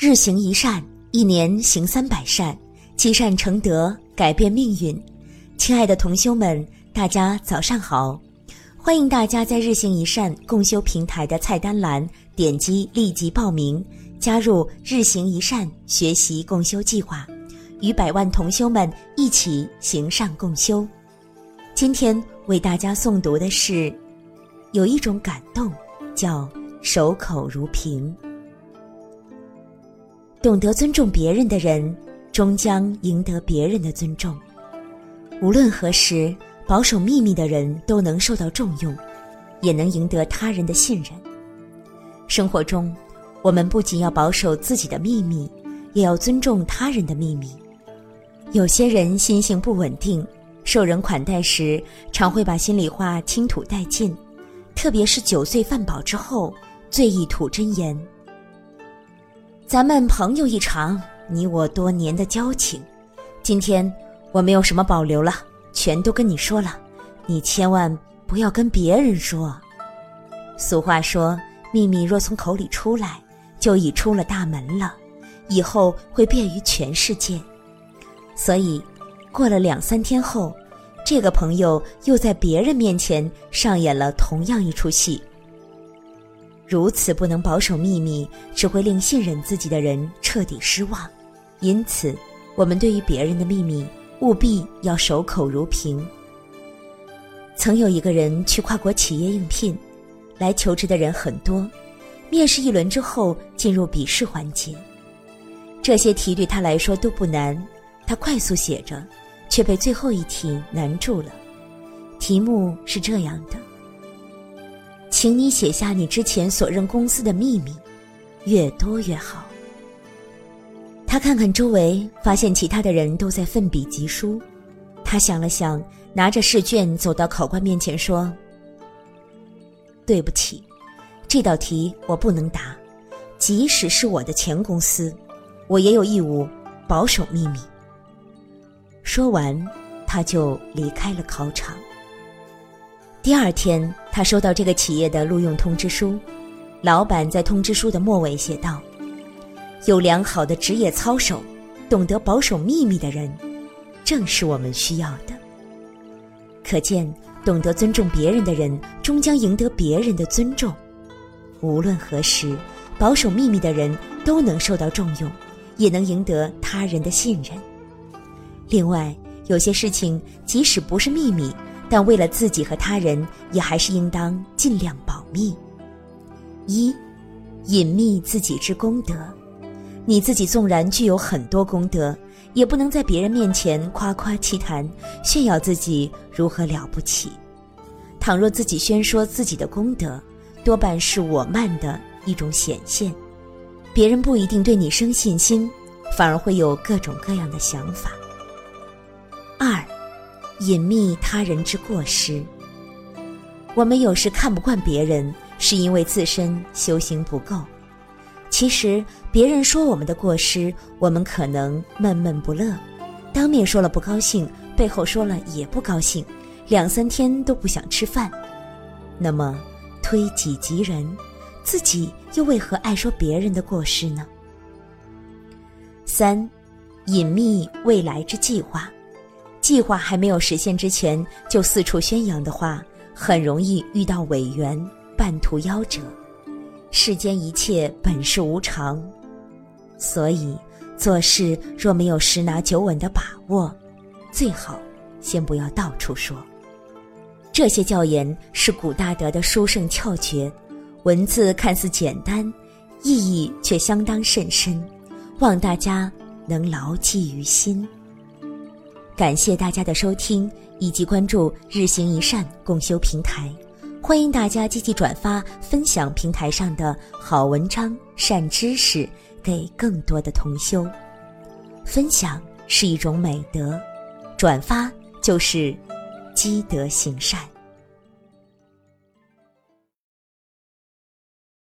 日行一善，一年行三百善，积善成德，改变命运。亲爱的同修们，大家早上好！欢迎大家在日行一善共修平台的菜单栏点击立即报名，加入日行一善学习共修计划，与百万同修们一起行善共修。今天为大家诵读的是，有一种感动，叫守口如瓶。懂得尊重别人的人，终将赢得别人的尊重。无论何时，保守秘密的人都能受到重用，也能赢得他人的信任。生活中，我们不仅要保守自己的秘密，也要尊重他人的秘密。有些人心性不稳定，受人款待时常会把心里话倾吐殆尽，特别是酒醉饭饱之后，最易吐真言。咱们朋友一场，你我多年的交情，今天我没有什么保留了，全都跟你说了，你千万不要跟别人说。俗话说，秘密若从口里出来，就已出了大门了，以后会便于全世界。所以，过了两三天后，这个朋友又在别人面前上演了同样一出戏。如此不能保守秘密，只会令信任自己的人彻底失望。因此，我们对于别人的秘密，务必要守口如瓶。曾有一个人去跨国企业应聘，来求职的人很多，面试一轮之后进入笔试环节。这些题对他来说都不难，他快速写着，却被最后一题难住了。题目是这样的。请你写下你之前所任公司的秘密，越多越好。他看看周围，发现其他的人都在奋笔疾书。他想了想，拿着试卷走到考官面前说：“对不起，这道题我不能答。即使是我的前公司，我也有义务保守秘密。”说完，他就离开了考场。第二天，他收到这个企业的录用通知书。老板在通知书的末尾写道：“有良好的职业操守，懂得保守秘密的人，正是我们需要的。”可见，懂得尊重别人的人，终将赢得别人的尊重。无论何时，保守秘密的人都能受到重用，也能赢得他人的信任。另外，有些事情即使不是秘密。但为了自己和他人，也还是应当尽量保密。一，隐秘自己之功德。你自己纵然具有很多功德，也不能在别人面前夸夸其谈，炫耀自己如何了不起。倘若自己宣说自己的功德，多半是我慢的一种显现，别人不一定对你生信心，反而会有各种各样的想法。隐秘他人之过失，我们有时看不惯别人，是因为自身修行不够。其实别人说我们的过失，我们可能闷闷不乐，当面说了不高兴，背后说了也不高兴，两三天都不想吃饭。那么推己及人，自己又为何爱说别人的过失呢？三，隐秘未来之计划。计划还没有实现之前就四处宣扬的话，很容易遇到委员半途夭折。世间一切本是无常，所以做事若没有十拿九稳的把握，最好先不要到处说。这些教言是古大德的书圣窍诀，文字看似简单，意义却相当甚深，望大家能牢记于心。感谢大家的收听以及关注“日行一善”共修平台，欢迎大家积极转发分享平台上的好文章、善知识给更多的同修。分享是一种美德，转发就是积德行善。